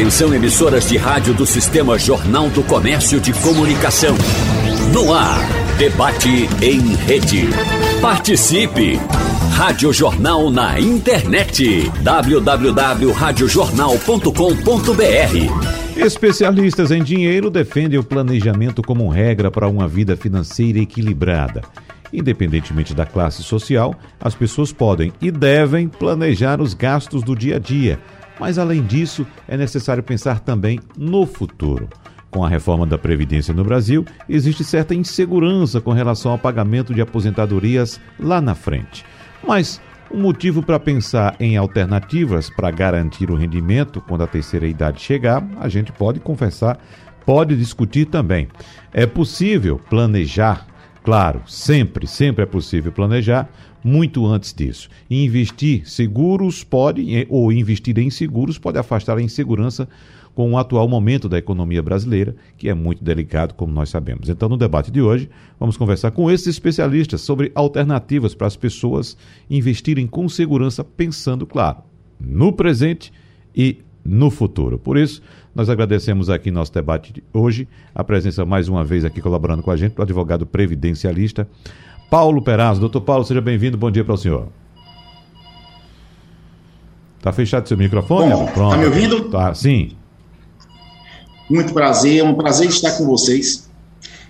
Atenção emissoras de rádio do Sistema Jornal do Comércio de Comunicação. No ar, debate em rede. Participe! Rádio Jornal na internet. www.radiojornal.com.br Especialistas em dinheiro defendem o planejamento como regra para uma vida financeira equilibrada. Independentemente da classe social, as pessoas podem e devem planejar os gastos do dia a dia mas, além disso, é necessário pensar também no futuro. Com a reforma da Previdência no Brasil, existe certa insegurança com relação ao pagamento de aposentadorias lá na frente. Mas um motivo para pensar em alternativas para garantir o rendimento quando a terceira idade chegar, a gente pode confessar, pode discutir também. É possível planejar, claro, sempre, sempre é possível planejar, muito antes disso. E investir seguros pode, ou investir em seguros pode afastar a insegurança com o atual momento da economia brasileira, que é muito delicado, como nós sabemos. Então, no debate de hoje, vamos conversar com esses especialistas sobre alternativas para as pessoas investirem com segurança, pensando, claro, no presente e no futuro. Por isso, nós agradecemos aqui nosso debate de hoje, a presença mais uma vez aqui colaborando com a gente, do advogado previdencialista Paulo Perazzo. Doutor Paulo, seja bem-vindo. Bom dia para o senhor. Está fechado seu microfone? Bom, Está me ouvindo? Tá, sim. Muito prazer, é um prazer estar com vocês.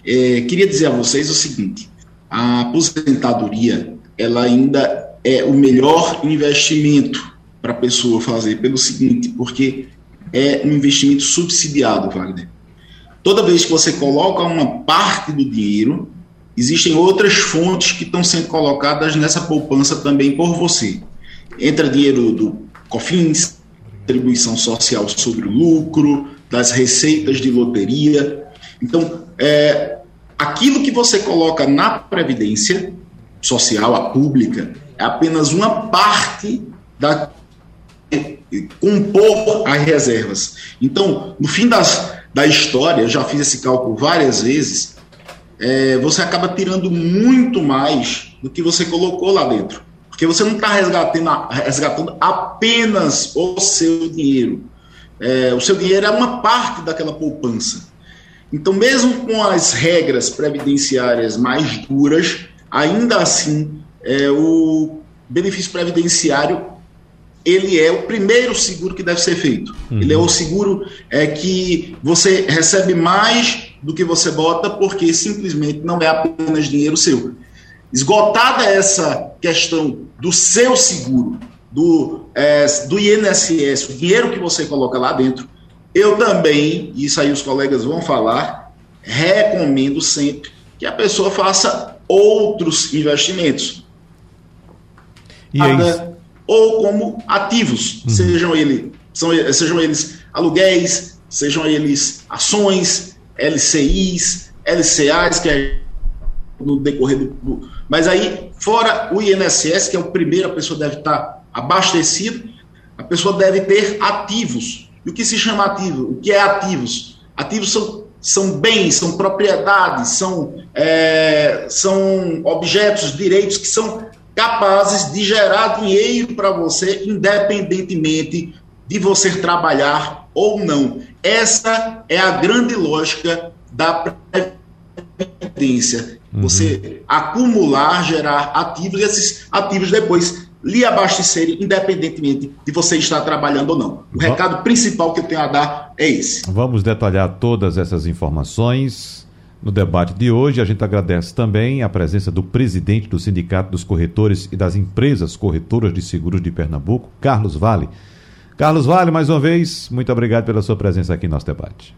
É, queria dizer a vocês o seguinte: a aposentadoria ela ainda é o melhor investimento para a pessoa fazer, pelo seguinte, porque é um investimento subsidiado, Wagner. Toda vez que você coloca uma parte do dinheiro, existem outras fontes que estão sendo colocadas nessa poupança também por você. Entra dinheiro do COFINS, contribuição social sobre o lucro, das receitas de loteria. Então, é, aquilo que você coloca na Previdência Social, a pública, é apenas uma parte da compor as reservas. Então, no fim das, da história, eu já fiz esse cálculo várias vezes, é, você acaba tirando muito mais do que você colocou lá dentro. Porque você não está resgatando, resgatando apenas o seu dinheiro. É, o seu dinheiro é uma parte daquela poupança. Então, mesmo com as regras previdenciárias mais duras, ainda assim, é, o benefício previdenciário ele é o primeiro seguro que deve ser feito. Uhum. Ele é o seguro é, que você recebe mais do que você bota, porque simplesmente não é apenas dinheiro seu. Esgotada essa questão do seu seguro, do, é, do INSS, o dinheiro que você coloca lá dentro, eu também, isso aí os colegas vão falar, recomendo sempre que a pessoa faça outros investimentos. E é ou como ativos, uhum. sejam, ele, são, sejam eles aluguéis, sejam eles ações, LCIs, LCAs, que é no decorrer do, do. Mas aí, fora o INSS, que é o primeiro, a pessoa deve estar abastecida, a pessoa deve ter ativos. E o que se chama ativo? O que é ativos? Ativos são, são bens, são propriedades, são, é, são objetos, direitos que são capazes de gerar dinheiro para você, independentemente de você trabalhar ou não. Essa é a grande lógica da previdência. Uhum. Você acumular, gerar ativos, e esses ativos depois lhe abastecerem, independentemente de você estar trabalhando ou não. O recado principal que eu tenho a dar é esse. Vamos detalhar todas essas informações no debate de hoje. A gente agradece também a presença do presidente do Sindicato dos Corretores e das Empresas Corretoras de Seguros de Pernambuco, Carlos Vale. Carlos Vale, mais uma vez, muito obrigado pela sua presença aqui no nosso debate.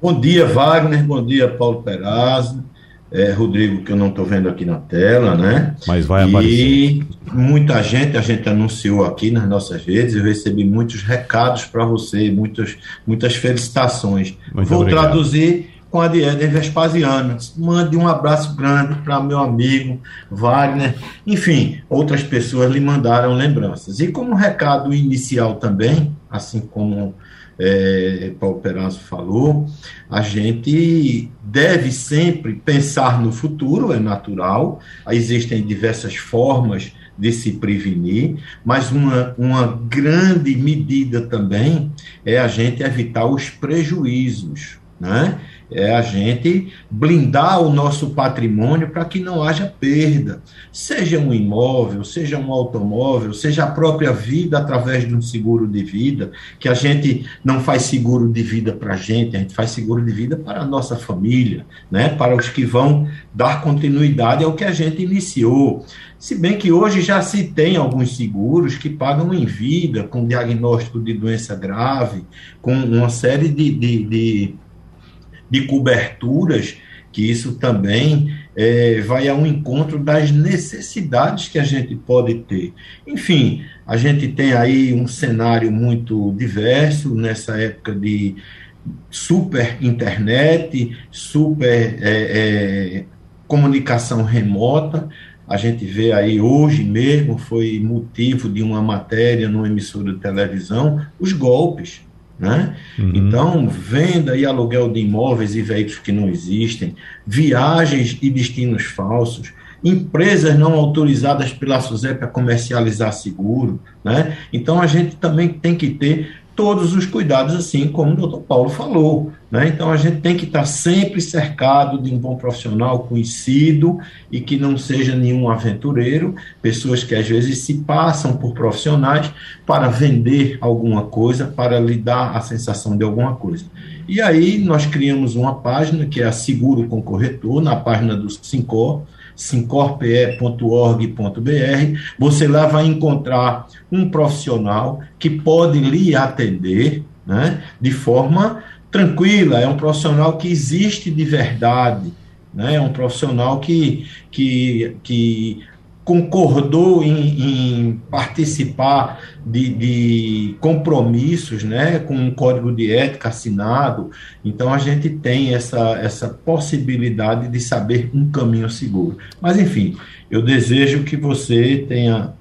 Bom dia, Wagner. Bom dia, Paulo Perazzo. É, Rodrigo, que eu não estou vendo aqui na tela, né? Mas vai aparecer. E muita gente, a gente anunciou aqui nas nossas redes, eu recebi muitos recados para você, muitas, muitas felicitações. Muito Vou obrigado. traduzir com a Diana Vespasiano. Mande um abraço grande para meu amigo Wagner. Enfim, outras pessoas lhe mandaram lembranças. E como recado inicial também, assim como é, Paulo Perazzo falou, a gente deve sempre pensar no futuro, é natural. Existem diversas formas de se prevenir, mas uma, uma grande medida também é a gente evitar os prejuízos, né? É a gente blindar o nosso patrimônio para que não haja perda, seja um imóvel, seja um automóvel, seja a própria vida através de um seguro de vida, que a gente não faz seguro de vida para a gente, a gente faz seguro de vida para a nossa família, né, para os que vão dar continuidade ao que a gente iniciou. Se bem que hoje já se tem alguns seguros que pagam em vida, com diagnóstico de doença grave, com uma série de, de, de de coberturas, que isso também é, vai ao encontro das necessidades que a gente pode ter. Enfim, a gente tem aí um cenário muito diverso nessa época de super internet, super é, é, comunicação remota. A gente vê aí hoje mesmo, foi motivo de uma matéria numa emissora de televisão, os golpes né? Uhum. Então, venda e aluguel de imóveis e veículos que não existem, viagens e destinos falsos, empresas não autorizadas pela SUSEP a comercializar seguro. Né? Então, a gente também tem que ter todos os cuidados, assim como o doutor Paulo falou. Né? Então, a gente tem que estar sempre cercado de um bom profissional conhecido e que não seja nenhum aventureiro, pessoas que às vezes se passam por profissionais para vender alguma coisa, para lhe dar a sensação de alguma coisa. E aí, nós criamos uma página que é a Seguro com Corretor, na página do Sincor, sincorpe.org.br, você lá vai encontrar um profissional que pode lhe atender né, de forma tranquila, é um profissional que existe de verdade, né, é um profissional que, que, que concordou em, em participar de, de, compromissos, né, com um código de ética assinado. Então a gente tem essa, essa possibilidade de saber um caminho seguro. Mas enfim, eu desejo que você tenha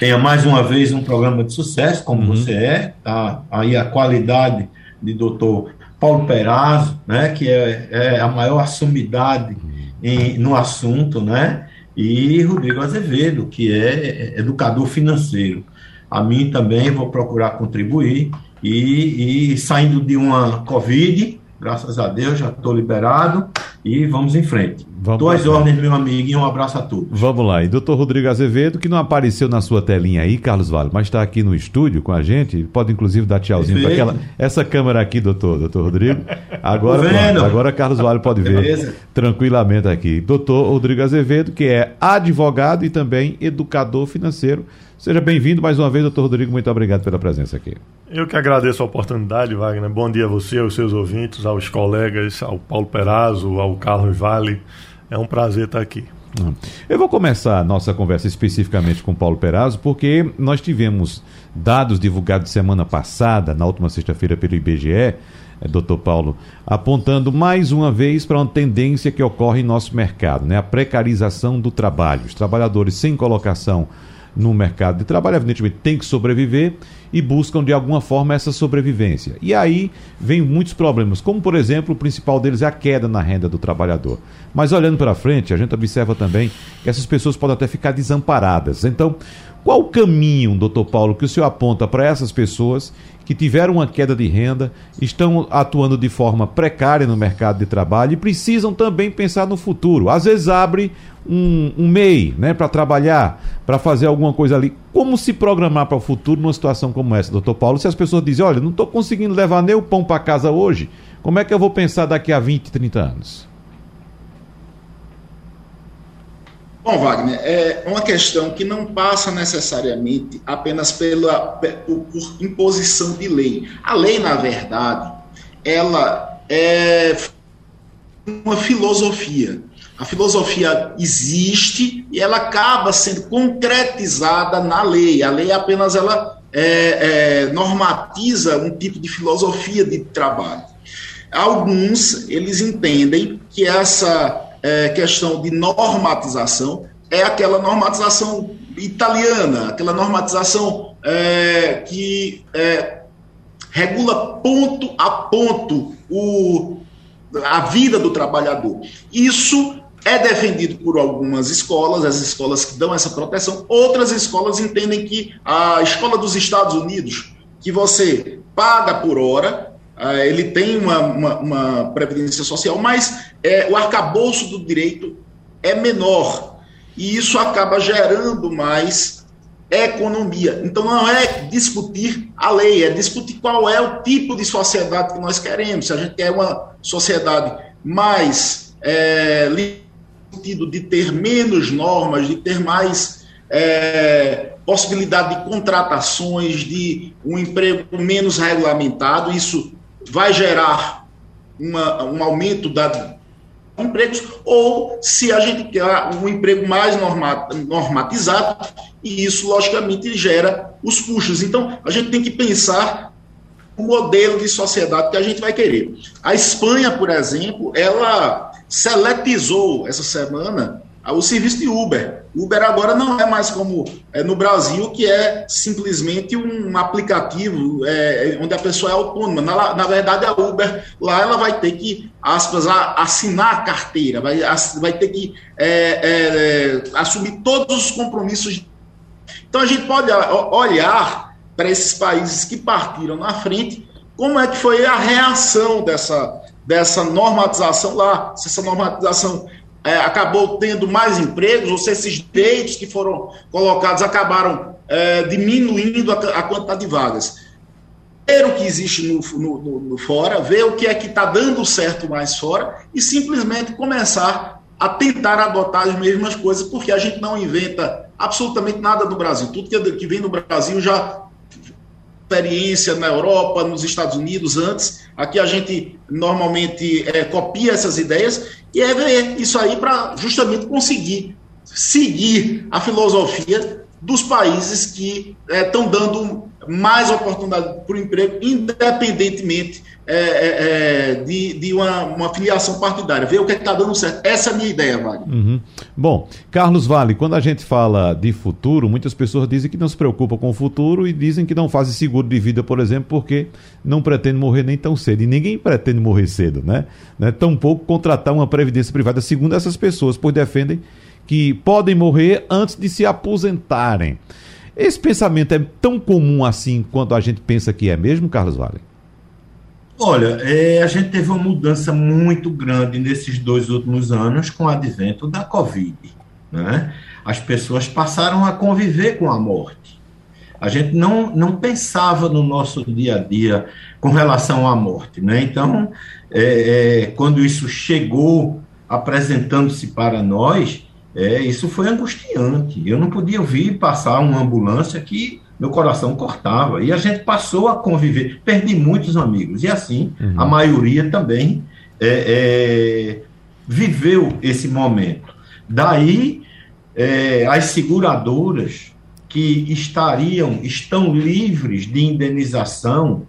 tenha mais uma vez um programa de sucesso, como uhum. você é, tá? Aí a qualidade de doutor Paulo Perazzo, né, que é, é a maior assumidade em, no assunto, né? E Rodrigo Azevedo, que é educador financeiro. A mim também vou procurar contribuir e, e saindo de uma Covid, graças a Deus, já estou liberado e vamos em frente. Vamos Duas ordens, meu amigo, e um abraço a todos. Vamos lá. E doutor Rodrigo Azevedo, que não apareceu na sua telinha aí, Carlos Vale, mas está aqui no estúdio com a gente, pode inclusive dar tchauzinho para aquela essa câmera aqui, doutor, doutor Rodrigo. Agora, pronto, agora Carlos Vale pode ver Beleza. tranquilamente aqui. Doutor Rodrigo Azevedo, que é advogado e também educador financeiro. Seja bem-vindo mais uma vez, doutor Rodrigo. Muito obrigado pela presença aqui. Eu que agradeço a oportunidade, Wagner. Bom dia a você, aos seus ouvintes, aos colegas, ao Paulo Perazzo, ao Carlos Vale. É um prazer estar aqui. Eu vou começar a nossa conversa especificamente com Paulo Perazzo, porque nós tivemos dados divulgados semana passada, na última sexta-feira, pelo IBGE, é, doutor Paulo, apontando mais uma vez para uma tendência que ocorre em nosso mercado, né? a precarização do trabalho. Os trabalhadores sem colocação no mercado de trabalho, evidentemente tem que sobreviver e buscam de alguma forma essa sobrevivência. E aí vem muitos problemas, como por exemplo, o principal deles é a queda na renda do trabalhador. Mas olhando para frente, a gente observa também que essas pessoas podem até ficar desamparadas. Então, qual o caminho, doutor Paulo, que o senhor aponta para essas pessoas que tiveram uma queda de renda, estão atuando de forma precária no mercado de trabalho e precisam também pensar no futuro? Às vezes abre um, um MEI né, para trabalhar, para fazer alguma coisa ali. Como se programar para o futuro numa situação como essa, doutor Paulo? Se as pessoas dizem, olha, não estou conseguindo levar nem o pão para casa hoje, como é que eu vou pensar daqui a 20, 30 anos? Bom, Wagner, é uma questão que não passa necessariamente apenas pela, por, por imposição de lei. A lei, na verdade, ela é uma filosofia. A filosofia existe e ela acaba sendo concretizada na lei. A lei apenas ela é, é, normatiza um tipo de filosofia de trabalho. Alguns eles entendem que essa é, questão de normatização é aquela normatização italiana, aquela normatização é, que é, regula ponto a ponto o, a vida do trabalhador. Isso é defendido por algumas escolas, as escolas que dão essa proteção, outras escolas entendem que a escola dos Estados Unidos, que você paga por hora, eh, ele tem uma, uma, uma previdência social, mas é, o arcabouço do direito é menor. E isso acaba gerando mais economia. Então não é discutir a lei, é discutir qual é o tipo de sociedade que nós queremos. Se a gente quer uma sociedade mais é, sentido de ter menos normas, de ter mais é, possibilidade de contratações, de um emprego menos regulamentado, isso vai gerar uma, um aumento da empregos, ou se a gente quer um emprego mais normatizado, e isso, logicamente, gera os custos. Então, a gente tem que pensar o modelo de sociedade que a gente vai querer. A Espanha, por exemplo, ela seletizou essa semana o serviço de Uber. Uber agora não é mais como é, no Brasil, que é simplesmente um aplicativo é, onde a pessoa é autônoma. Na, na, verdade, a Uber lá ela vai ter que, aspas, assinar a carteira, vai, vai ter que é, é, é, assumir todos os compromissos. Então a gente pode olhar para esses países que partiram na frente, como é que foi a reação dessa, dessa normatização lá, se essa normatização é, acabou tendo mais empregos, ou se esses direitos que foram colocados acabaram é, diminuindo a, a, quantidade de vagas. Ver o que existe no, no, no, no fora, ver o que é que está dando certo mais fora e simplesmente começar a tentar adotar as mesmas coisas, porque a gente não inventa absolutamente nada do Brasil. Tudo que, que vem no Brasil já experiência na Europa, nos Estados Unidos antes. Aqui a gente normalmente é, copia essas ideias e é ver isso aí para justamente conseguir seguir a filosofia dos países que estão é, dando mais oportunidade para o emprego, independentemente é, é, é, de, de uma, uma, filiação partidária. Ver o que é está dando certo. Essa é a minha ideia, Wagner. Uhum. Bom, Carlos Vale, quando a gente fala de futuro, muitas pessoas dizem que não se preocupam com o futuro e dizem que não fazem seguro de vida, por exemplo, porque não pretende morrer nem tão cedo. E ninguém pretende morrer cedo, né? né? Tampouco contratar uma previdência privada, segundo essas pessoas, pois defendem que podem morrer antes de se aposentarem. Esse pensamento é tão comum assim quanto a gente pensa que é mesmo, Carlos Vale? Olha, é, a gente teve uma mudança muito grande nesses dois últimos anos com o advento da Covid. Né? As pessoas passaram a conviver com a morte. A gente não, não pensava no nosso dia a dia com relação à morte. Né? Então, é, é, quando isso chegou apresentando-se para nós, é, isso foi angustiante. Eu não podia ouvir passar uma ambulância que meu coração cortava. E a gente passou a conviver. Perdi muitos amigos. E assim, uhum. a maioria também é, é, viveu esse momento. Daí, é, as seguradoras que estariam, estão livres de indenização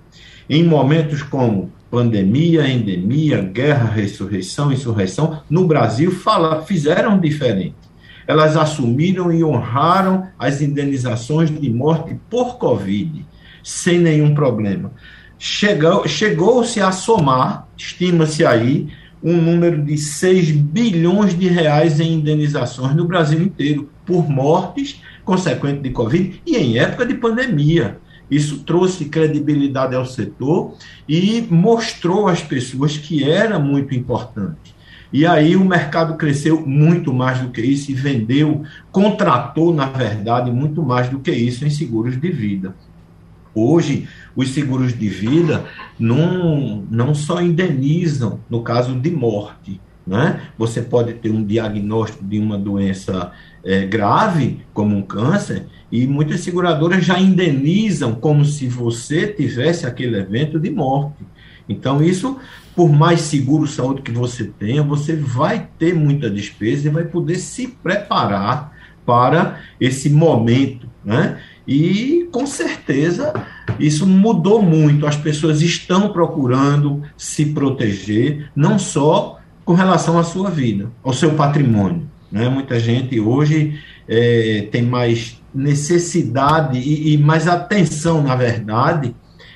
em momentos como pandemia, endemia, guerra, ressurreição, insurreição, no Brasil fala, fizeram diferente. Elas assumiram e honraram as indenizações de morte por Covid, sem nenhum problema. Chegou-se chegou a somar, estima-se aí, um número de 6 bilhões de reais em indenizações no Brasil inteiro, por mortes consequentes de Covid e em época de pandemia. Isso trouxe credibilidade ao setor e mostrou às pessoas que era muito importante. E aí o mercado cresceu muito mais do que isso e vendeu, contratou, na verdade, muito mais do que isso em seguros de vida. Hoje, os seguros de vida não, não só indenizam no caso de morte, né? Você pode ter um diagnóstico de uma doença é, grave, como um câncer, e muitas seguradoras já indenizam como se você tivesse aquele evento de morte. Então, isso, por mais seguro saúde que você tenha, você vai ter muita despesa e vai poder se preparar para esse momento, né? E com certeza isso mudou muito. As pessoas estão procurando se proteger, não só com relação à sua vida, ao seu patrimônio. Né? Muita gente hoje é, tem mais necessidade e, e mais atenção, na verdade,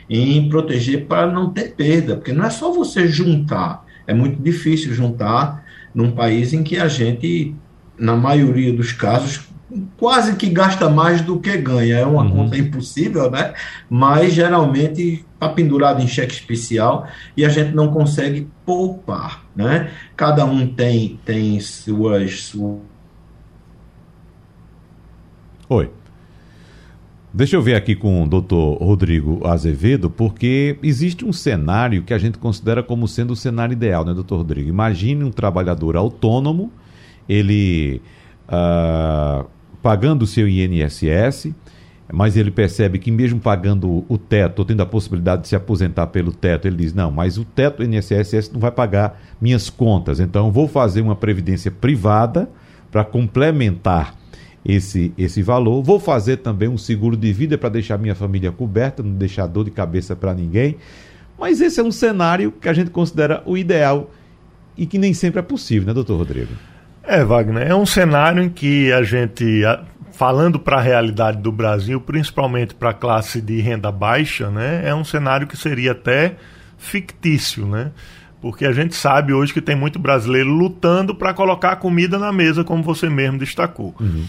em proteger para não ter perda, porque não é só você juntar, é muito difícil juntar num país em que a gente, na maioria dos casos, quase que gasta mais do que ganha. É uma uhum. conta impossível, né? Mas geralmente está pendurado em cheque especial e a gente não consegue poupar, né? Cada um tem, tem suas, suas... Oi. Deixa eu ver aqui com o doutor Rodrigo Azevedo, porque existe um cenário que a gente considera como sendo o cenário ideal, né, doutor Rodrigo? Imagine um trabalhador autônomo, ele uh, pagando o seu INSS, mas ele percebe que mesmo pagando o teto, ou tendo a possibilidade de se aposentar pelo teto, ele diz, não, mas o teto INSS não vai pagar minhas contas, então vou fazer uma previdência privada para complementar esse, esse valor. Vou fazer também um seguro de vida para deixar minha família coberta, não deixar dor de cabeça para ninguém. Mas esse é um cenário que a gente considera o ideal e que nem sempre é possível, né, doutor Rodrigo? É, Wagner, é um cenário em que a gente, falando para a realidade do Brasil, principalmente para a classe de renda baixa, né, é um cenário que seria até fictício, né? Porque a gente sabe hoje que tem muito brasileiro lutando para colocar comida na mesa, como você mesmo destacou. Uhum.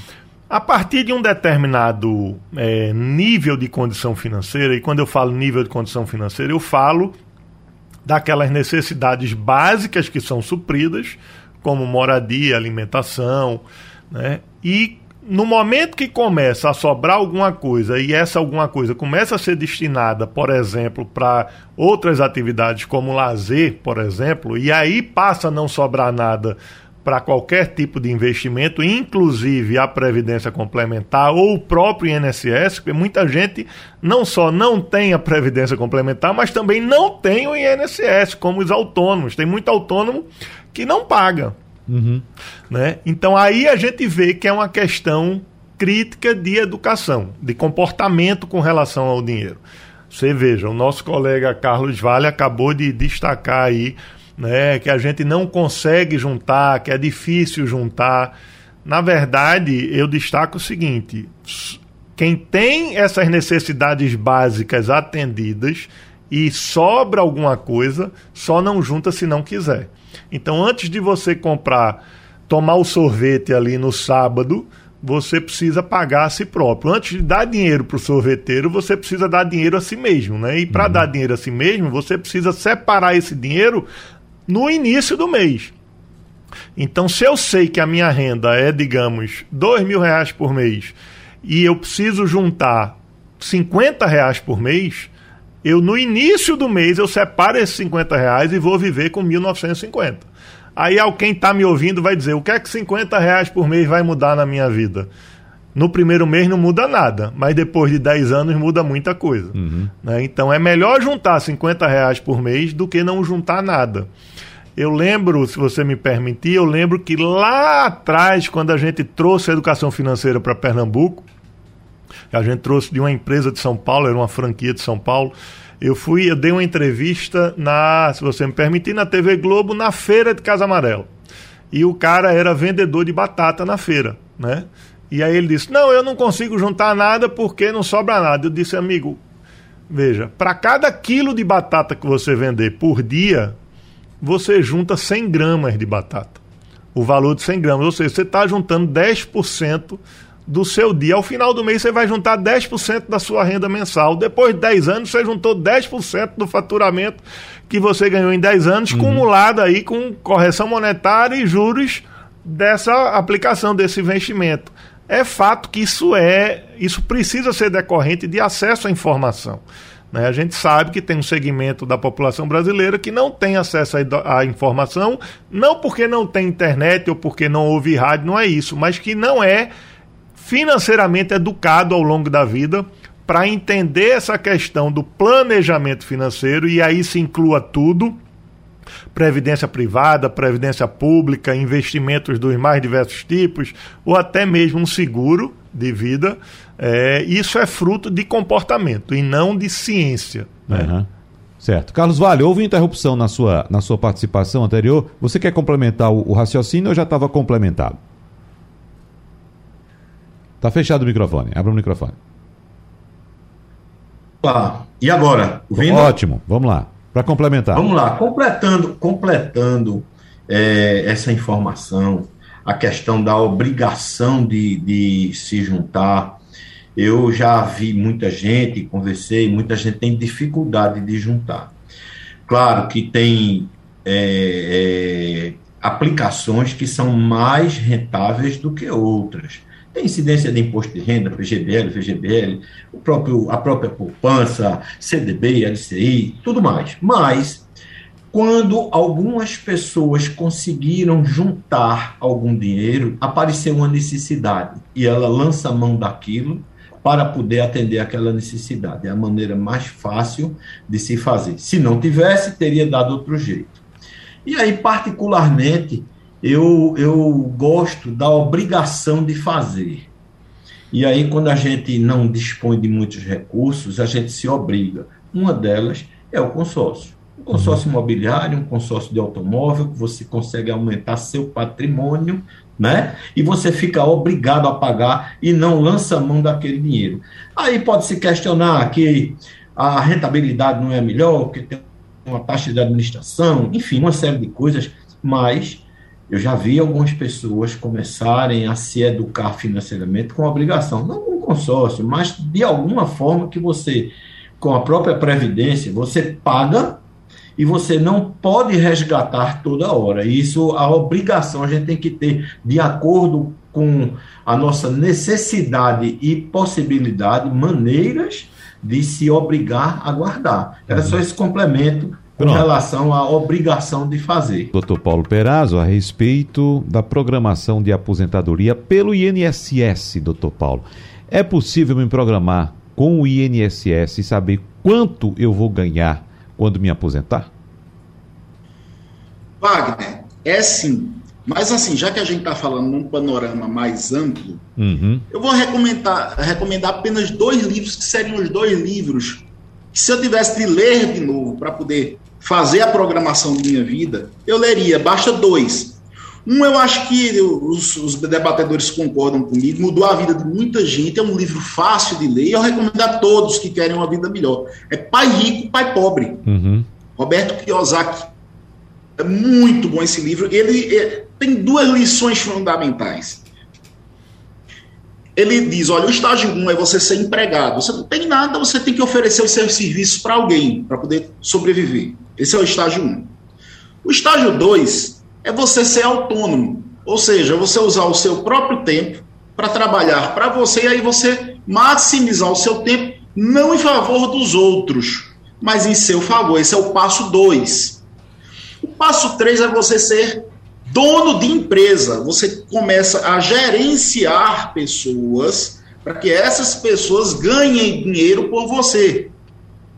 A partir de um determinado é, nível de condição financeira, e quando eu falo nível de condição financeira, eu falo daquelas necessidades básicas que são supridas, como moradia, alimentação, né? E no momento que começa a sobrar alguma coisa e essa alguma coisa começa a ser destinada, por exemplo, para outras atividades como lazer, por exemplo, e aí passa a não sobrar nada para qualquer tipo de investimento, inclusive a previdência complementar ou o próprio INSS, porque muita gente não só não tem a previdência complementar, mas também não tem o INSS, como os autônomos. Tem muito autônomo que não paga. Uhum. Né? Então aí a gente vê que é uma questão crítica de educação, de comportamento com relação ao dinheiro. Você veja, o nosso colega Carlos Vale acabou de destacar aí né, que a gente não consegue juntar, que é difícil juntar. Na verdade, eu destaco o seguinte: quem tem essas necessidades básicas atendidas e sobra alguma coisa, só não junta se não quiser. Então, antes de você comprar, tomar o sorvete ali no sábado, você precisa pagar a si próprio. Antes de dar dinheiro para o sorveteiro, você precisa dar dinheiro a si mesmo, né? E para uhum. dar dinheiro a si mesmo, você precisa separar esse dinheiro no início do mês. Então, se eu sei que a minha renda é, digamos, dois mil reais por mês e eu preciso juntar 50 reais por mês, eu no início do mês eu separo esses 50 reais e vou viver com 1.950. Aí alguém está me ouvindo vai dizer, o que é que 50 reais por mês vai mudar na minha vida? No primeiro mês não muda nada, mas depois de 10 anos muda muita coisa. Uhum. Né? Então é melhor juntar 50 reais por mês do que não juntar nada. Eu lembro, se você me permitir, eu lembro que lá atrás, quando a gente trouxe a educação financeira para Pernambuco, a gente trouxe de uma empresa de São Paulo, era uma franquia de São Paulo. Eu fui, eu dei uma entrevista na, se você me permitir, na TV Globo, na feira de Casa Amarela. E o cara era vendedor de batata na feira, né? E aí ele disse: Não, eu não consigo juntar nada porque não sobra nada. Eu disse, amigo, veja, para cada quilo de batata que você vender por dia, você junta 100 gramas de batata. O valor de 100 gramas. Ou seja, você está juntando 10% do seu dia. Ao final do mês, você vai juntar 10% da sua renda mensal. Depois de 10 anos, você juntou 10% do faturamento que você ganhou em 10 anos, uhum. cumulado aí com correção monetária e juros dessa aplicação desse investimento. É fato que isso é, isso precisa ser decorrente de acesso à informação. Né? A gente sabe que tem um segmento da população brasileira que não tem acesso à informação, não porque não tem internet ou porque não ouve rádio, não é isso, mas que não é financeiramente educado ao longo da vida para entender essa questão do planejamento financeiro e aí se inclua tudo previdência privada, previdência pública, investimentos dos mais diversos tipos, ou até mesmo um seguro de vida. É, isso é fruto de comportamento e não de ciência. Né? Uhum. Certo. Carlos Vale, houve interrupção na sua, na sua participação anterior. Você quer complementar o, o raciocínio ou já estava complementado? Tá fechado o microfone. Abra o microfone. Ah, e agora? Ótimo, vamos lá. Para complementar. Vamos lá, completando, completando é, essa informação, a questão da obrigação de, de se juntar. Eu já vi muita gente, conversei, muita gente tem dificuldade de juntar. Claro que tem é, é, aplicações que são mais rentáveis do que outras. Tem incidência de imposto de renda, PGBL, VGBL, o próprio, a própria poupança, CDB, LCI, tudo mais. Mas, quando algumas pessoas conseguiram juntar algum dinheiro, apareceu uma necessidade e ela lança a mão daquilo para poder atender aquela necessidade. É a maneira mais fácil de se fazer. Se não tivesse, teria dado outro jeito. E aí, particularmente, eu, eu gosto da obrigação de fazer. E aí, quando a gente não dispõe de muitos recursos, a gente se obriga. Uma delas é o consórcio. Um consórcio uhum. imobiliário, um consórcio de automóvel, que você consegue aumentar seu patrimônio, né? E você fica obrigado a pagar e não lança mão daquele dinheiro. Aí pode se questionar que a rentabilidade não é melhor, porque tem uma taxa de administração, enfim, uma série de coisas, mas eu já vi algumas pessoas começarem a se educar financeiramente com obrigação, não com consórcio, mas de alguma forma que você, com a própria previdência, você paga e você não pode resgatar toda hora. Isso, a obrigação a gente tem que ter de acordo com a nossa necessidade e possibilidade, maneiras de se obrigar a guardar. Era só esse complemento com Pronto. relação à obrigação de fazer. Doutor Paulo Perazzo, a respeito da programação de aposentadoria pelo INSS, doutor Paulo. É possível me programar com o INSS e saber quanto eu vou ganhar quando me aposentar? Wagner, é sim. Mas assim, já que a gente está falando num panorama mais amplo, uhum. eu vou recomendar, recomendar apenas dois livros que seriam os dois livros que se eu tivesse de ler de novo para poder fazer a programação da minha vida, eu leria, basta dois. Um, eu acho que os, os, debatedores concordam comigo, mudou a vida de muita gente, é um livro fácil de ler, e eu recomendo a todos que querem uma vida melhor. É Pai Rico, Pai Pobre. Uhum. Roberto Kiyosaki. É muito bom esse livro. Ele é, tem duas lições fundamentais ele diz: olha, o estágio 1 é você ser empregado. Você não tem nada, você tem que oferecer os seus serviços para alguém, para poder sobreviver. Esse é o estágio 1. O estágio 2 é você ser autônomo, ou seja, você usar o seu próprio tempo para trabalhar para você e aí você maximizar o seu tempo, não em favor dos outros, mas em seu favor. Esse é o passo 2. O passo 3 é você ser dono de empresa, você começa a gerenciar pessoas para que essas pessoas ganhem dinheiro por você.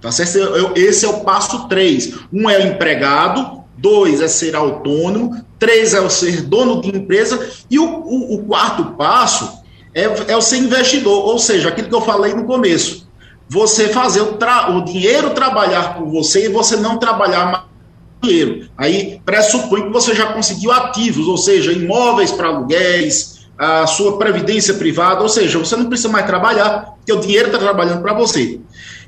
Tá certo? Esse é o passo 3. Um é o empregado, dois é ser autônomo, três é o ser dono de empresa, e o, o, o quarto passo é, é, o ser investidor, ou seja, aquilo que eu falei no começo. Você fazer o, o dinheiro trabalhar por você e você não trabalhar dinheiro. Aí pressupõe que você já conseguiu ativos, ou seja, imóveis para aluguéis, a sua previdência privada, ou seja, você não precisa mais trabalhar, porque o dinheiro está trabalhando para você.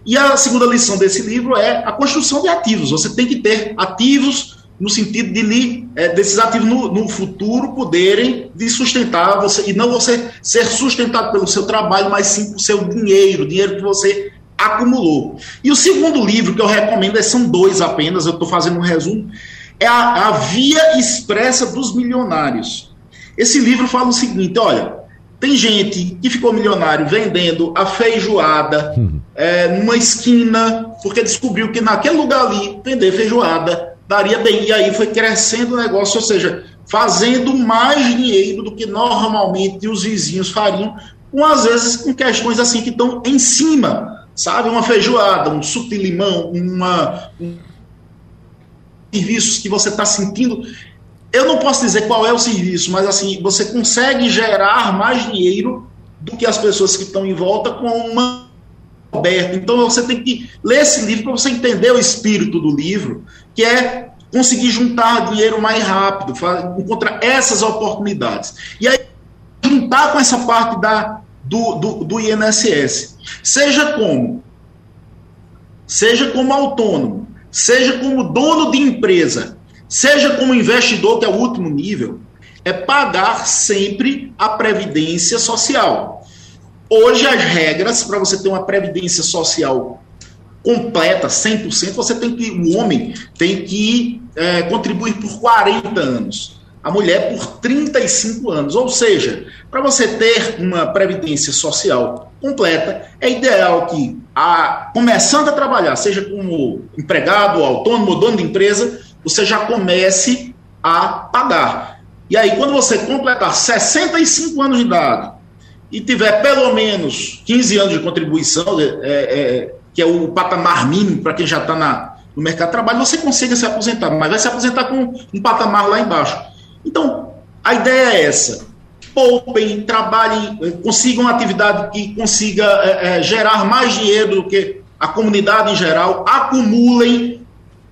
E a segunda lição desse livro é a construção de ativos. Você tem que ter ativos no sentido de lhe, é, desses ativos no, no, futuro poderem de sustentar você, e não você ser sustentado pelo seu trabalho, mas sim pelo seu dinheiro, dinheiro que você acumulou. E o segundo livro que eu recomendo, são dois apenas, eu estou fazendo um resumo, é a, a, Via Expressa dos Milionários. Esse livro fala o seguinte: olha, tem gente que ficou milionário vendendo a feijoada uhum. é, numa esquina, porque descobriu que naquele lugar ali, vender feijoada daria bem. E aí foi crescendo o negócio, ou seja, fazendo mais dinheiro do que normalmente os vizinhos fariam, com às vezes com questões assim que estão em cima sabe? Uma feijoada, um suco de limão, uma, um serviços que você está sentindo. Eu não posso dizer qual é o serviço, mas assim, você consegue gerar mais dinheiro do que as pessoas que estão em volta com uma aberta. Então você tem que ler esse livro para você entender o espírito do livro, que é conseguir juntar dinheiro mais rápido, encontrar essas oportunidades. E aí juntar com essa parte da do, do, do INSS. Seja como, seja como autônomo, seja como dono de empresa, seja como investidor, que é o último nível, é pagar sempre a previdência social. Hoje, as regras para você ter uma previdência social completa, 100%, você tem que, o homem tem que é, contribuir por 40 anos, a mulher por 35 anos. Ou seja, para você ter uma previdência social completa, é ideal que, a, começando a trabalhar, seja como empregado, autônomo, dono de empresa, você já comece a pagar. E aí, quando você completar 65 anos de idade e tiver pelo menos 15 anos de contribuição, é, é, que é o patamar mínimo para quem já está no mercado de trabalho, você consiga se aposentar, mas vai se aposentar com um patamar lá embaixo. Então, a ideia é essa. Poupem, trabalhem, eh, consigam uma atividade que consiga é, é, gerar mais dinheiro do que a comunidade em geral, acumulem,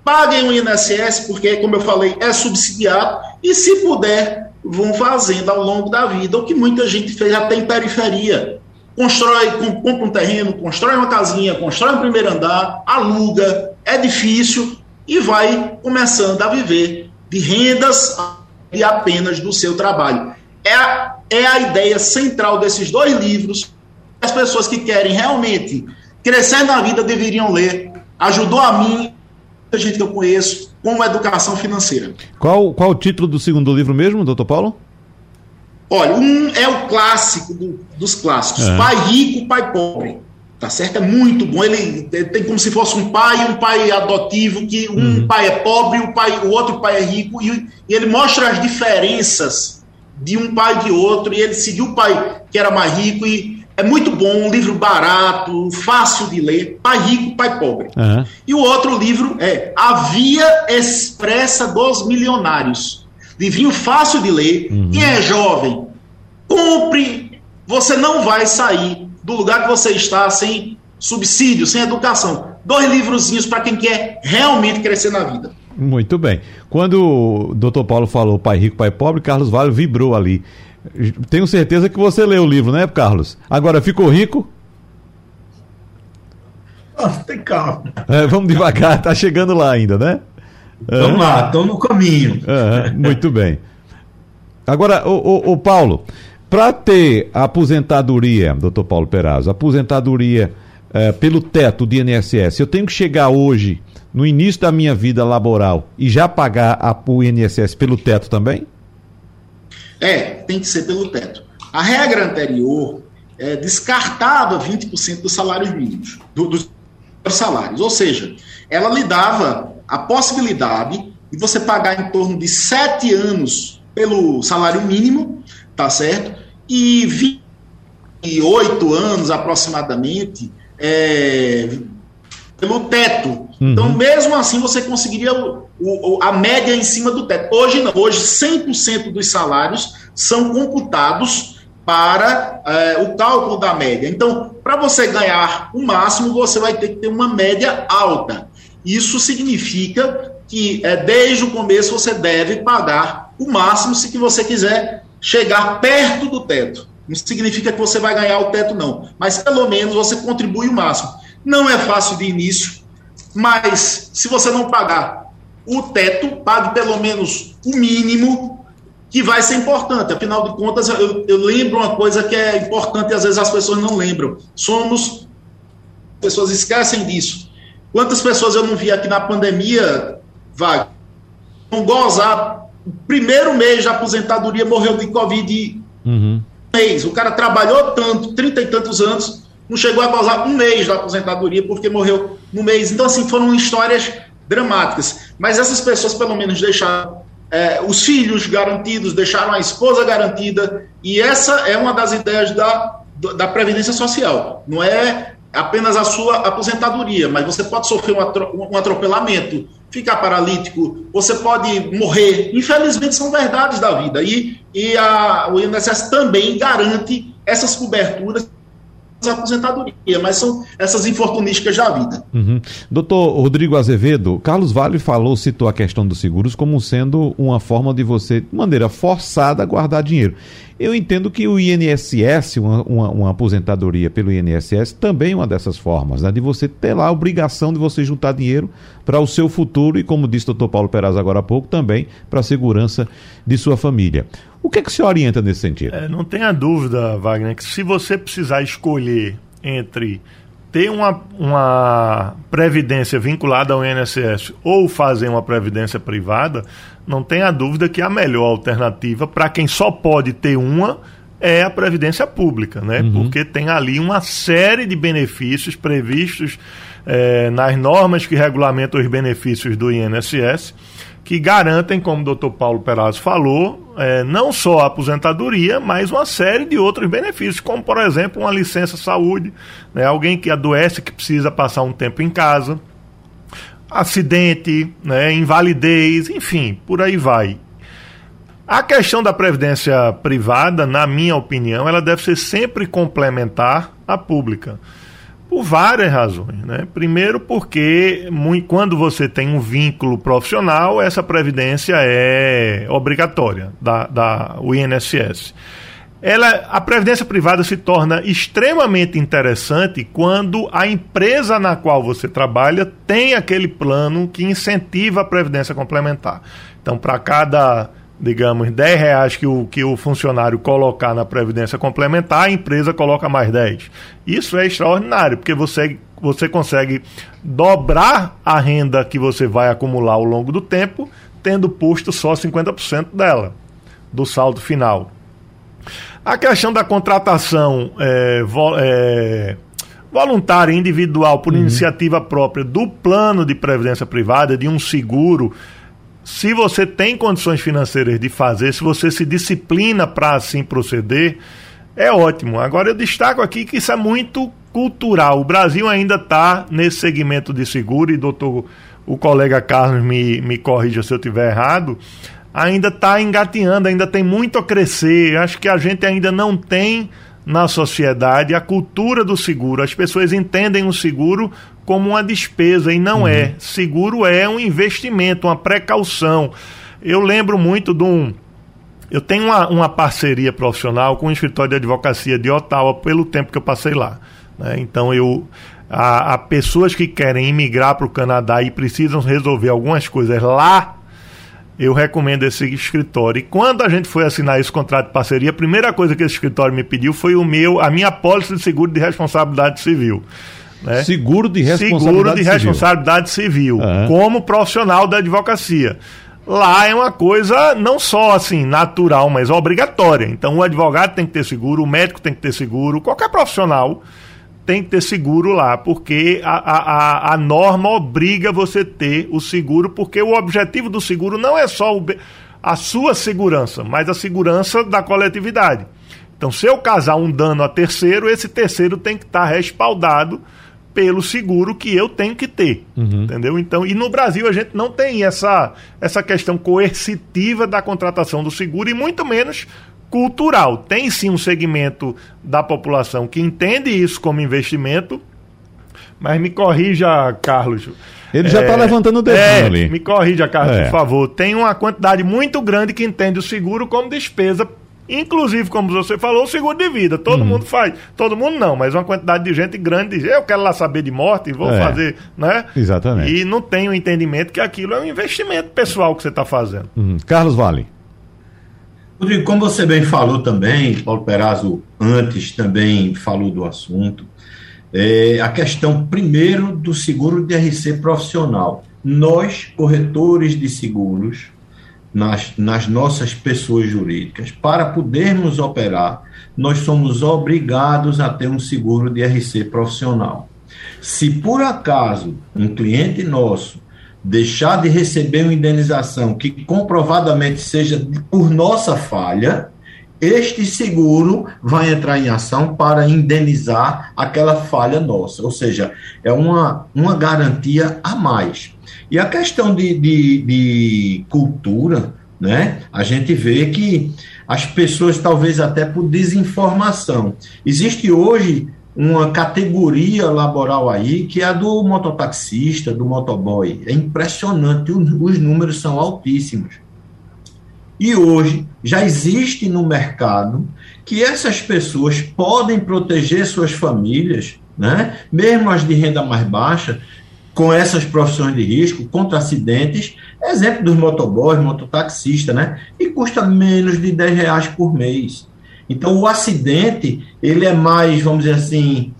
paguem o INSS, porque, como eu falei, é subsidiado, e se puder, vão fazendo ao longo da vida, o que muita gente fez até em periferia constrói, compra um terreno, constrói uma casinha, constrói um primeiro andar, aluga, é difícil e vai começando a viver de rendas e apenas do seu trabalho. É é a ideia central desses dois livros. As pessoas que querem realmente crescer na vida deveriam ler. Ajudou a mim, a gente que eu conheço, como educação financeira. Qual, qual o título do segundo livro mesmo, doutor Paulo? Olha, um é o clássico do, dos clássicos, é. pai rico, pai pobre. Tá certo? É muito bom. Ele, ele tem como se fosse um pai, um pai adotivo, que um uhum. pai é pobre, o, pai, o outro pai é rico, e, e ele mostra as diferenças de um pai e de outro, e ele seguiu o pai que era mais rico, e é muito bom, um livro barato, fácil de ler, pai rico, pai pobre. Uhum. E o outro livro é A Via Expressa dos Milionários livrinho fácil de ler, uhum. e é jovem, compre, você não vai sair do lugar que você está sem subsídio, sem educação. Dois livrozinhos para quem quer realmente crescer na vida. Muito bem. Quando o doutor Paulo falou pai rico, pai pobre, Carlos Vale vibrou ali. Tenho certeza que você leu o livro, né, Carlos? Agora, ficou rico? Nossa, tem calma. É, vamos devagar, tá chegando lá ainda, né? Vamos lá, estão no caminho. muito bem. Agora, o, o, o Paulo, para ter a aposentadoria, doutor Paulo Perazzo, aposentadoria é, pelo teto de INSS, eu tenho que chegar hoje, no início da minha vida laboral, e já pagar a, o INSS pelo teto também? É, tem que ser pelo teto. A regra anterior é, descartava 20% dos salários mínimos, do, dos salários, ou seja, ela lhe dava a possibilidade de você pagar em torno de sete anos pelo salário mínimo, tá certo? E 28 anos aproximadamente é, pelo teto. Uhum. Então, mesmo assim, você conseguiria o, o, a média em cima do teto. Hoje não, hoje 100% dos salários são computados para é, o cálculo da média. Então, para você ganhar o máximo, você vai ter que ter uma média alta. Isso significa que é, desde o começo você deve pagar o máximo se que você quiser chegar perto do teto. Não significa que você vai ganhar o teto, não. Mas pelo menos você contribui o máximo. Não é fácil de início, mas se você não pagar o teto, pague pelo menos o mínimo, que vai ser importante. Afinal de contas, eu, eu lembro uma coisa que é importante e às vezes as pessoas não lembram. Somos. Pessoas esquecem disso Quantas pessoas eu não vi aqui na pandemia, Vaga, não gozar. O primeiro mês de aposentadoria morreu de Covid. Uhum. Um mês. O cara trabalhou tanto, trinta e tantos anos, não chegou a gozar um mês da aposentadoria porque morreu no mês. Então, assim, foram histórias dramáticas. Mas essas pessoas, pelo menos, deixaram é, os filhos garantidos, deixaram a esposa garantida. E essa é uma das ideias da, da Previdência Social. Não é apenas a sua aposentadoria, mas você pode sofrer um atropelamento, ficar paralítico, você pode morrer. Infelizmente, são verdades da vida. E, e a, o INSS também garante essas coberturas aposentadoria, mas são essas infortunísticas da vida. Uhum. Doutor Rodrigo Azevedo, Carlos Vale falou, citou a questão dos seguros como sendo uma forma de você, de maneira forçada, guardar dinheiro. Eu entendo que o INSS, uma, uma, uma, aposentadoria pelo INSS, também é uma dessas formas, né? De você ter lá a obrigação de você juntar dinheiro para o seu futuro e, como disse o doutor Paulo Peraz agora há pouco, também para a segurança de sua família. O que é que se orienta nesse sentido? É, não tenha dúvida, Wagner, que se você precisar escolher entre ter uma, uma previdência vinculada ao INSS ou fazer uma previdência privada, não tenha dúvida que a melhor alternativa para quem só pode ter uma é a previdência pública, né? Uhum. Porque tem ali uma série de benefícios previstos é, nas normas que regulamentam os benefícios do INSS que garantem, como o doutor Paulo Perazzo falou, é, não só a aposentadoria, mas uma série de outros benefícios, como, por exemplo, uma licença saúde, né, alguém que adoece, que precisa passar um tempo em casa, acidente, né, invalidez, enfim, por aí vai. A questão da previdência privada, na minha opinião, ela deve ser sempre complementar à pública. Por várias razões. Né? Primeiro, porque quando você tem um vínculo profissional, essa previdência é obrigatória da, da INSS. Ela, a previdência privada se torna extremamente interessante quando a empresa na qual você trabalha tem aquele plano que incentiva a previdência complementar. Então, para cada digamos, 10 reais que o, que o funcionário colocar na Previdência Complementar, a empresa coloca mais 10. Isso é extraordinário, porque você, você consegue dobrar a renda que você vai acumular ao longo do tempo, tendo posto só 50% dela, do saldo final. A questão da contratação é, vo, é, voluntária, individual, por uhum. iniciativa própria, do plano de previdência privada, de um seguro se você tem condições financeiras de fazer, se você se disciplina para assim proceder, é ótimo. Agora eu destaco aqui que isso é muito cultural. O Brasil ainda está nesse segmento de seguro, e doutor, o colega Carlos me, me corrija se eu estiver errado, ainda está engateando, ainda tem muito a crescer. Acho que a gente ainda não tem na sociedade a cultura do seguro. As pessoas entendem o seguro como uma despesa e não é. uhum. é. Seguro é um investimento, uma precaução. Eu lembro muito de um. Eu tenho uma, uma parceria profissional com o escritório de advocacia de Ottawa pelo tempo que eu passei lá. Né? Então eu. Há, há pessoas que querem imigrar para o Canadá e precisam resolver algumas coisas lá eu recomendo esse escritório. E quando a gente foi assinar esse contrato de parceria, a primeira coisa que esse escritório me pediu foi o meu, a minha pólice de seguro de responsabilidade civil. Né? Seguro de responsabilidade Seguro de responsabilidade civil, uhum. como profissional da advocacia. Lá é uma coisa não só assim natural, mas obrigatória. Então o advogado tem que ter seguro, o médico tem que ter seguro, qualquer profissional tem que ter seguro lá, porque a, a, a norma obriga você ter o seguro, porque o objetivo do seguro não é só o, a sua segurança, mas a segurança da coletividade. Então, se eu causar um dano a terceiro, esse terceiro tem que estar respaldado pelo seguro que eu tenho que ter, uhum. entendeu? Então, e no Brasil a gente não tem essa, essa questão coercitiva da contratação do seguro e muito menos cultural. Tem sim um segmento da população que entende isso como investimento, mas me corrija, Carlos. Ele já está é, levantando o dedo é, ali. Me corrija, Carlos, é. por favor. Tem uma quantidade muito grande que entende o seguro como despesa Inclusive, como você falou, o seguro de vida. Todo uhum. mundo faz. Todo mundo não, mas uma quantidade de gente grande diz, eu quero lá saber de morte, vou é. fazer, né? Exatamente. E não tem o entendimento que aquilo é um investimento pessoal que você está fazendo. Uhum. Carlos Vale. Rodrigo, como você bem falou também, Paulo Perazzo antes também falou do assunto, é a questão primeiro do seguro de RC profissional. Nós, corretores de seguros, nas, nas nossas pessoas jurídicas. Para podermos operar, nós somos obrigados a ter um seguro de RC profissional. Se por acaso um cliente nosso deixar de receber uma indenização que comprovadamente seja por nossa falha, este seguro vai entrar em ação para indenizar aquela falha nossa, ou seja, é uma, uma garantia a mais. E a questão de, de, de cultura, né? A gente vê que as pessoas, talvez até por desinformação, existe hoje uma categoria laboral aí que é a do mototaxista, do motoboy. É impressionante, os números são altíssimos. E hoje já existe no mercado que essas pessoas podem proteger suas famílias, né? mesmo as de renda mais baixa, com essas profissões de risco, contra acidentes, exemplo dos motoboys, mototaxistas, né? E custa menos de 10 reais por mês. Então, o acidente, ele é mais, vamos dizer assim,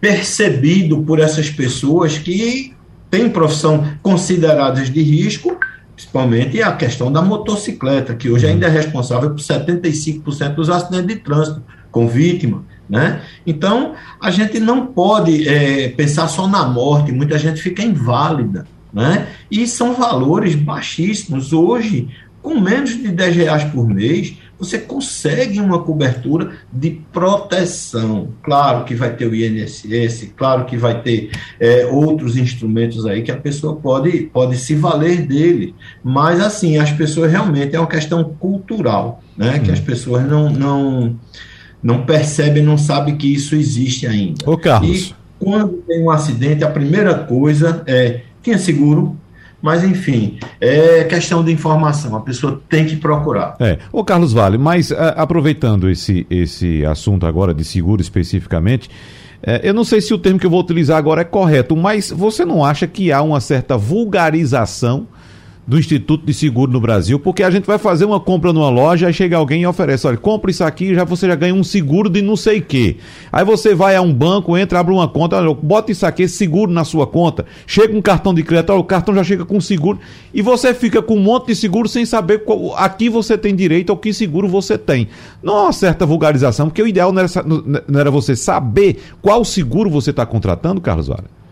percebido por essas pessoas que têm profissão consideradas de risco, principalmente a questão da motocicleta, que hoje ainda é responsável por 75% dos acidentes de trânsito com vítima. Né? Então, a gente não pode é, pensar só na morte, muita gente fica inválida. Né? E são valores baixíssimos. Hoje, com menos de 10 reais por mês, você consegue uma cobertura de proteção. Claro que vai ter o INSS, claro que vai ter é, outros instrumentos aí que a pessoa pode, pode se valer dele. Mas, assim, as pessoas realmente é uma questão cultural, né? Que as pessoas não. não não percebe, não sabe que isso existe ainda. Ô, Carlos. E quando tem um acidente, a primeira coisa é tinha seguro, mas enfim, é questão de informação, a pessoa tem que procurar. É. Ô Carlos Vale, mas a, aproveitando esse, esse assunto agora de seguro especificamente, é, eu não sei se o termo que eu vou utilizar agora é correto, mas você não acha que há uma certa vulgarização do Instituto de Seguro no Brasil, porque a gente vai fazer uma compra numa loja, aí chega alguém e oferece, olha, compra isso aqui, já você já ganha um seguro de não sei quê. Aí você vai a um banco, entra, abre uma conta, olha, bota isso aqui, seguro na sua conta, chega um cartão de crédito, olha, o cartão já chega com seguro, e você fica com um monte de seguro sem saber qual, a que você tem direito ou que seguro você tem. Não há uma certa vulgarização, porque o ideal não era, não era você saber qual seguro você está contratando, Carlos Vara.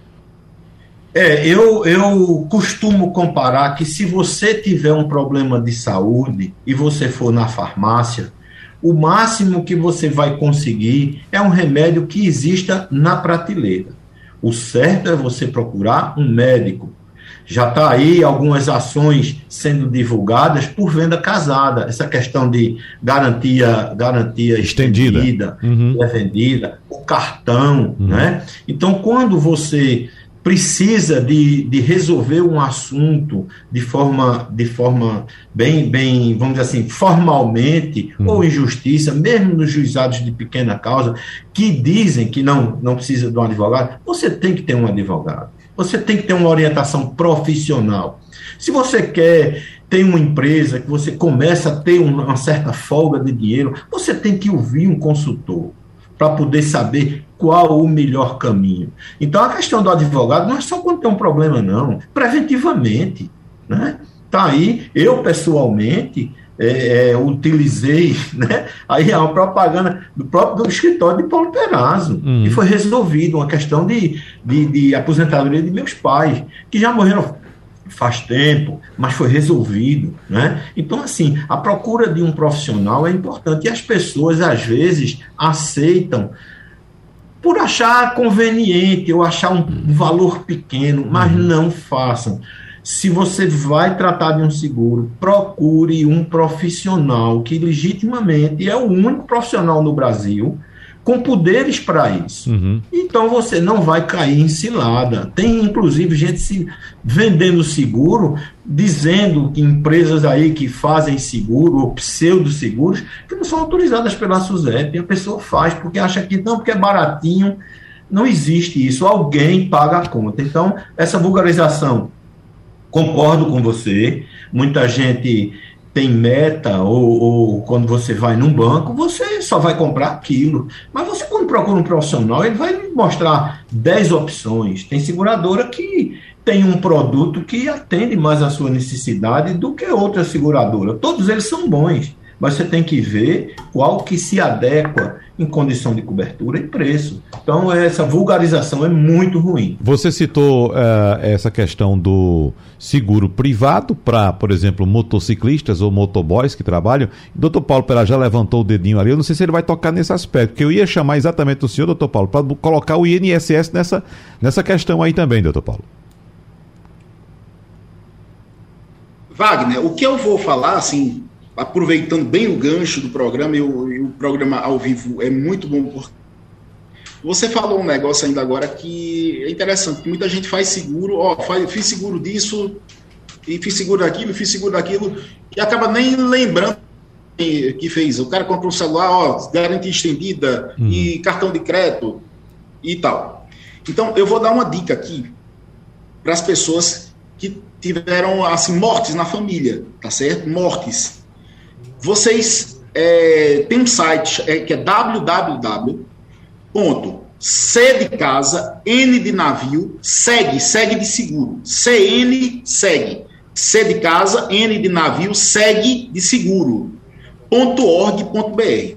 É, eu, eu costumo comparar que se você tiver um problema de saúde e você for na farmácia, o máximo que você vai conseguir é um remédio que exista na prateleira. O certo é você procurar um médico. Já está aí algumas ações sendo divulgadas por venda casada. Essa questão de garantia, garantia estendida, estendida uhum. é vendida, o cartão, uhum. né? Então, quando você precisa de, de resolver um assunto de forma, de forma bem, bem, vamos dizer assim, formalmente, uhum. ou injustiça, mesmo nos juizados de pequena causa, que dizem que não, não precisa de um advogado, você tem que ter um advogado. Você tem que ter uma orientação profissional. Se você quer ter uma empresa que você começa a ter uma certa folga de dinheiro, você tem que ouvir um consultor para poder saber qual o melhor caminho. Então, a questão do advogado não é só quando tem um problema, não. Preventivamente. Né? Tá aí, eu pessoalmente é, é, utilizei né, aí a propaganda do próprio do escritório de Paulo Perazzo, uhum. e foi resolvido uma questão de, de, de aposentadoria de meus pais, que já morreram faz tempo, mas foi resolvido, né? Então, assim, a procura de um profissional é importante e as pessoas, às vezes, aceitam por achar conveniente ou achar um valor pequeno, mas uhum. não façam. Se você vai tratar de um seguro, procure um profissional que legitimamente é o único profissional no Brasil com poderes para isso. Uhum. Então você não vai cair em cilada. Tem inclusive gente se vendendo seguro, dizendo que empresas aí que fazem seguro ou pseudo-seguros que não são autorizadas pela SUSEP. E a pessoa faz porque acha que não, porque é baratinho. Não existe isso. Alguém paga a conta. Então, essa vulgarização, concordo com você. Muita gente tem meta, ou, ou, quando você vai num banco, você só vai comprar aquilo. Mas você, quando procura um profissional, ele vai mostrar 10 opções. Tem seguradora que tem um produto que atende mais a sua necessidade do que outra seguradora. Todos eles são bons, mas você tem que ver qual que se adequa em condição de cobertura e preço. Então, essa vulgarização é muito ruim. Você citou uh, essa questão do seguro privado para, por exemplo, motociclistas ou motoboys que trabalham. Doutor Paulo Pera já levantou o dedinho ali. Eu não sei se ele vai tocar nesse aspecto, porque eu ia chamar exatamente o senhor, doutor Paulo, para colocar o INSS nessa, nessa questão aí também, doutor Paulo. Wagner, o que eu vou falar, assim, aproveitando bem o gancho do programa, e o, programa ao vivo é muito bom porque você falou um negócio ainda agora que é interessante, que muita gente faz seguro, ó, faz, fiz seguro disso, e fiz seguro daquilo, fiz seguro daquilo, e acaba nem lembrando que fez. O cara comprou um celular, ó, garantia estendida uhum. e cartão de crédito e tal. Então, eu vou dar uma dica aqui para as pessoas que tiveram, assim, mortes na família, tá certo? Mortes. Vocês é, tem um site é, que é www. C de casa, N de navio, segue, segue de seguro. CN, segue. C de casa, N de navio, segue de seguro. .org.br.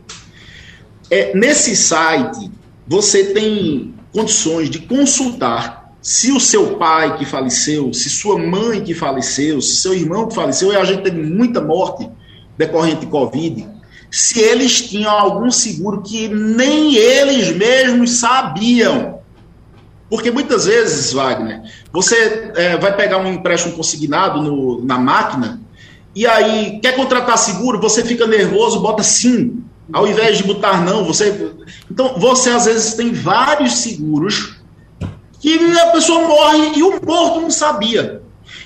É, nesse site, você tem condições de consultar se o seu pai que faleceu, se sua mãe que faleceu, se seu irmão que faleceu, e a gente teve muita morte decorrente de Covid, se eles tinham algum seguro que nem eles mesmos sabiam. Porque muitas vezes, Wagner, você é, vai pegar um empréstimo consignado no, na máquina e aí quer contratar seguro, você fica nervoso, bota sim, ao invés de botar não. Você, então você às vezes tem vários seguros que a pessoa morre e o morto não sabia.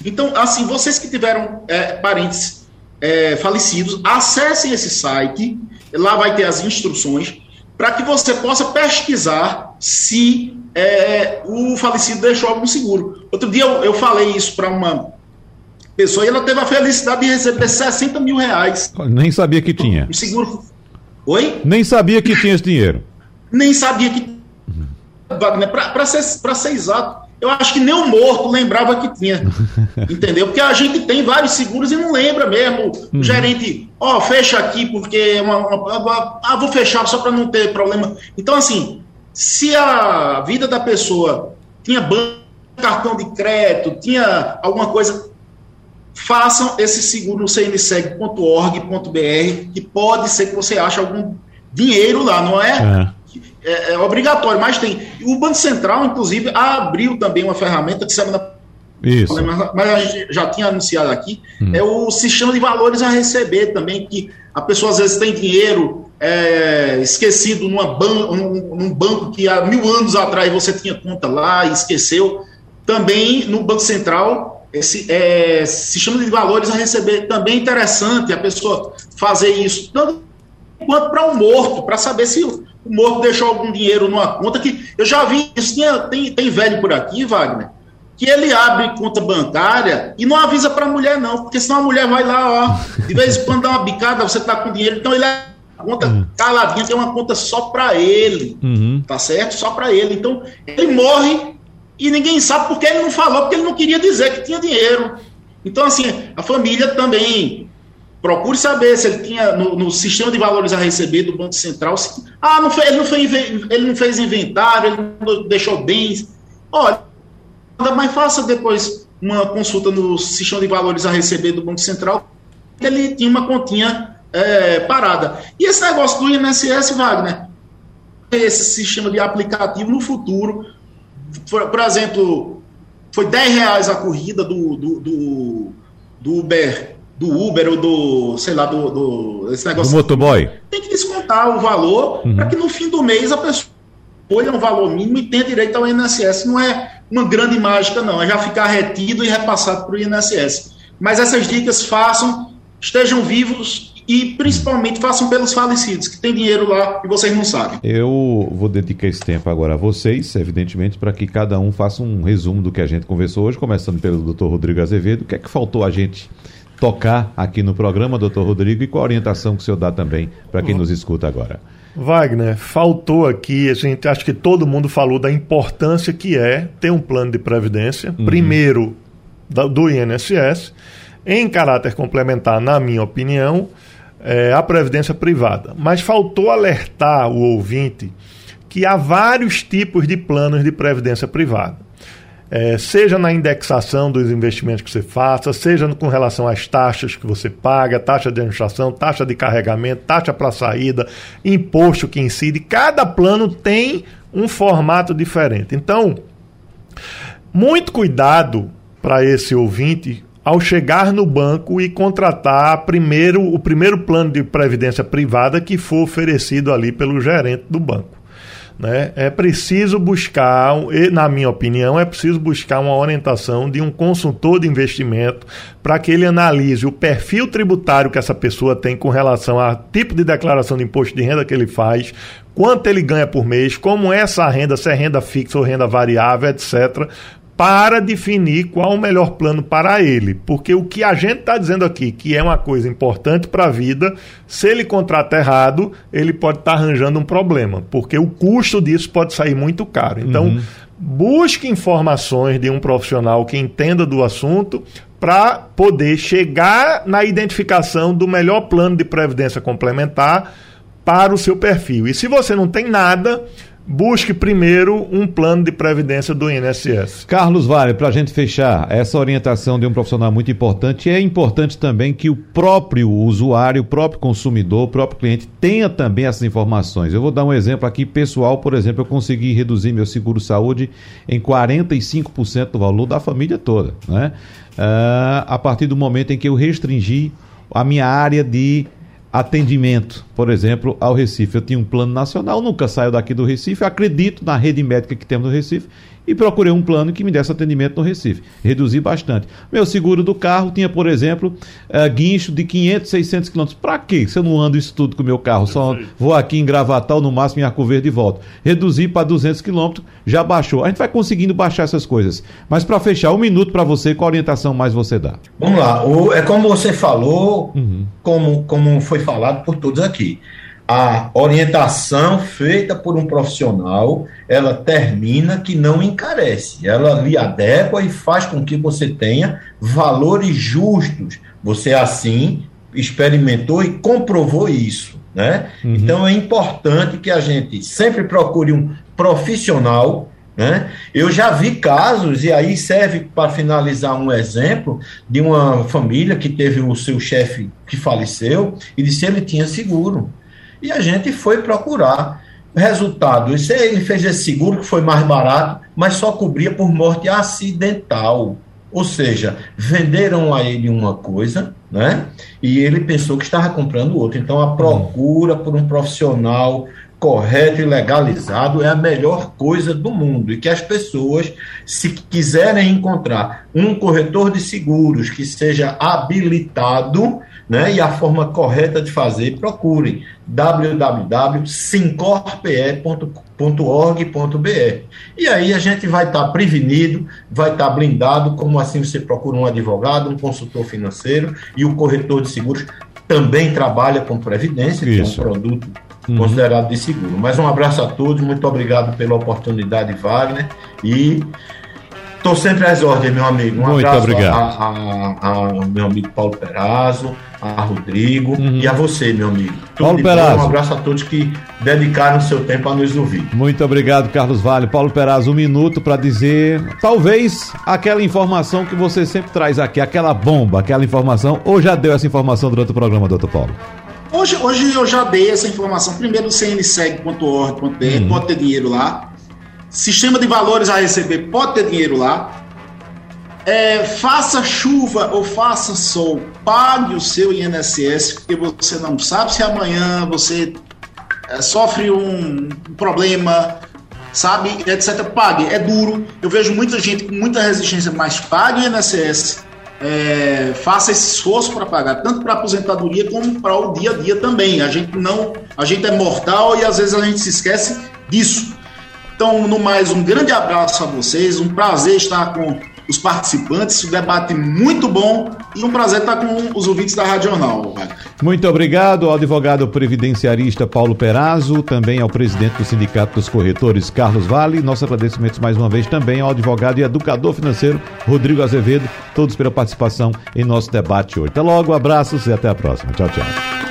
Então, assim, vocês que tiveram é, parentes é, falecidos, acessem esse site, lá vai ter as instruções, para que você possa pesquisar se é, o falecido deixou algum seguro. Outro dia eu, eu falei isso para uma pessoa e ela teve a felicidade de receber 60 mil reais. Nem sabia que tinha. O seguro. Oi? Nem sabia que tinha esse dinheiro. Nem sabia que. Para ser, ser exato, eu acho que nem o morto lembrava que tinha. entendeu? Porque a gente tem vários seguros e não lembra mesmo. O uhum. gerente, ó, oh, fecha aqui porque é uma, uma, ah, vou fechar só para não ter problema. Então, assim, se a vida da pessoa tinha banco, cartão de crédito, tinha alguma coisa, façam esse seguro no cnseg.org.br, que pode ser que você ache algum dinheiro lá, não é? é é, é, obrigatório, mas tem. O Banco Central, inclusive, abriu também uma ferramenta que semana isso. Mas, mas, a gente já tinha anunciado aqui, hum. é o sistema de valores a receber também, que a pessoa às vezes tem dinheiro é, esquecido numa ban num, num, banco que há mil anos atrás você tinha conta lá e esqueceu. Também no Banco Central, esse é, sistema de valores a receber também é interessante a pessoa fazer isso, tanto quanto para um morto, para saber se o morto deixou algum dinheiro numa conta que eu já vi, isso tem, tem velho por aqui, Wagner, que ele abre conta bancária e não avisa para a mulher não, porque senão a mulher vai lá, ó, de vez em quando dá uma bicada, você tá com dinheiro, então ele é conta uhum. caladinha, tem uma conta só para ele, uhum. tá certo? Só para ele. Então, ele morre e ninguém sabe porque ele não falou, porque ele não queria dizer que tinha dinheiro. Então, assim, a família também Procure saber se ele tinha no, no, sistema de valores a receber do Banco Central. Se, ah, não fez, ele, não fez, ele não fez inventário, ele não deixou bens. Olha, mas faça depois uma consulta no sistema de valores a receber do Banco Central. Ele tinha uma continha é, parada. E esse negócio do INSS, Wagner, esse sistema de aplicativo no futuro, por, por exemplo, foi 10 reais a corrida do, do, do, do Uber do Uber ou do, sei lá, do, do esse negócio. Do motoboy. Tem que descontar o valor uhum. para que no fim do mês a pessoa olha um valor mínimo e tenha direito ao INSS. Não é uma grande mágica, não. É já ficar retido e repassado para o INSS. Mas essas dicas façam, estejam vivos e principalmente façam pelos falecidos, que tem dinheiro lá e vocês não sabem. Eu vou dedicar esse tempo agora a vocês, evidentemente, para que cada um faça um resumo do que a gente conversou hoje, começando pelo Dr. Rodrigo Azevedo. O que é que faltou a gente tocar aqui no programa, doutor Rodrigo, e qual a orientação que o senhor dá também para quem nos escuta agora? Wagner, faltou aqui, a gente acho que todo mundo falou da importância que é ter um plano de previdência, uhum. primeiro do INSS, em caráter complementar, na minha opinião, é, a previdência privada. Mas faltou alertar o ouvinte que há vários tipos de planos de previdência privada é, seja na indexação dos investimentos que você faça, seja com relação às taxas que você paga, taxa de administração, taxa de carregamento, taxa para saída, imposto que incide. Cada plano tem um formato diferente. Então, muito cuidado para esse ouvinte ao chegar no banco e contratar primeiro o primeiro plano de previdência privada que for oferecido ali pelo gerente do banco. Né? É preciso buscar, na minha opinião, é preciso buscar uma orientação de um consultor de investimento para que ele analise o perfil tributário que essa pessoa tem com relação ao tipo de declaração de imposto de renda que ele faz, quanto ele ganha por mês, como é essa renda, se é renda fixa ou renda variável, etc., para definir qual o melhor plano para ele. Porque o que a gente está dizendo aqui, que é uma coisa importante para a vida, se ele contrata errado, ele pode estar tá arranjando um problema, porque o custo disso pode sair muito caro. Então, uhum. busque informações de um profissional que entenda do assunto para poder chegar na identificação do melhor plano de previdência complementar para o seu perfil. E se você não tem nada, busque primeiro um plano de previdência do INSS. Carlos Vale, para a gente fechar, essa orientação de um profissional muito importante. É importante também que o próprio usuário, o próprio consumidor, o próprio cliente tenha também essas informações. Eu vou dar um exemplo aqui pessoal, por exemplo, eu consegui reduzir meu seguro-saúde em 45% do valor da família toda, né? Uh, a partir do momento em que eu restringi a minha área de atendimento, por exemplo, ao Recife. Eu tinha um plano nacional, nunca saio daqui do Recife, acredito na rede médica que temos no Recife e procurei um plano que me desse atendimento no Recife. Reduzi bastante. Meu seguro do carro tinha, por exemplo, uh, guincho de 500, 600 quilômetros. Para quê? Se eu não ando isso tudo com o meu carro, só vou aqui em Gravatal, no máximo em Arco Verde e volto. Reduzi para 200 quilômetros, já baixou. A gente vai conseguindo baixar essas coisas. Mas para fechar, um minuto para você, qual orientação mais você dá? Vamos lá. O, é como você falou, uhum. como, como foi falado por todos aqui a orientação feita por um profissional, ela termina que não encarece, ela lhe adequa e faz com que você tenha valores justos. Você assim experimentou e comprovou isso, né? Uhum. Então é importante que a gente sempre procure um profissional né? Eu já vi casos, e aí serve para finalizar um exemplo, de uma família que teve o seu chefe que faleceu e disse ele tinha seguro. E a gente foi procurar. Resultado, isso ele fez esse seguro que foi mais barato, mas só cobria por morte acidental. Ou seja, venderam a ele uma coisa, né? E ele pensou que estava comprando outra. Então a procura por um profissional correto e legalizado é a melhor coisa do mundo. E que as pessoas, se quiserem encontrar um corretor de seguros que seja habilitado, né? E a forma correta de fazer, procurem www.sincorpe.org.br. E aí a gente vai estar tá prevenido, vai estar tá blindado, como assim você procura um advogado, um consultor financeiro e o corretor de seguros também trabalha com previdência, Isso. que é um produto uhum. considerado de seguro. Mas um abraço a todos, muito obrigado pela oportunidade, Wagner, e Estou sempre às ordens, meu amigo. Um Muito abraço obrigado. ao meu amigo Paulo Perazzo, a Rodrigo uhum. e a você, meu amigo. Tudo Paulo Perazzo. Um abraço a todos que dedicaram seu tempo a nos ouvir. Muito obrigado, Carlos Vale. Paulo Perazzo, um minuto para dizer, talvez, aquela informação que você sempre traz aqui, aquela bomba, aquela informação, ou já deu essa informação durante o programa, doutor Paulo? Hoje, hoje eu já dei essa informação. Primeiro, cnseg.org.br, uhum. pode ter dinheiro lá sistema de valores a receber pode ter dinheiro lá. É, faça chuva ou faça sol, pague o seu INSS, porque você não sabe se amanhã você é, sofre um problema, sabe, etc. Pague, é duro. Eu vejo muita gente com muita resistência, mas pague o INSS. É, faça esse esforço para pagar, tanto para aposentadoria como para o dia a dia também. A gente não, a gente é mortal e às vezes a gente se esquece disso. Então, no mais, um grande abraço a vocês, um prazer estar com os participantes, um debate muito bom e um prazer estar com os ouvintes da Radional. Muito obrigado ao advogado previdenciarista Paulo Perazzo, também ao presidente do Sindicato dos Corretores, Carlos Vale. Nossos agradecimentos mais uma vez também ao advogado e educador financeiro Rodrigo Azevedo, todos pela participação em nosso debate hoje. Até logo, abraços e até a próxima. Tchau, tchau.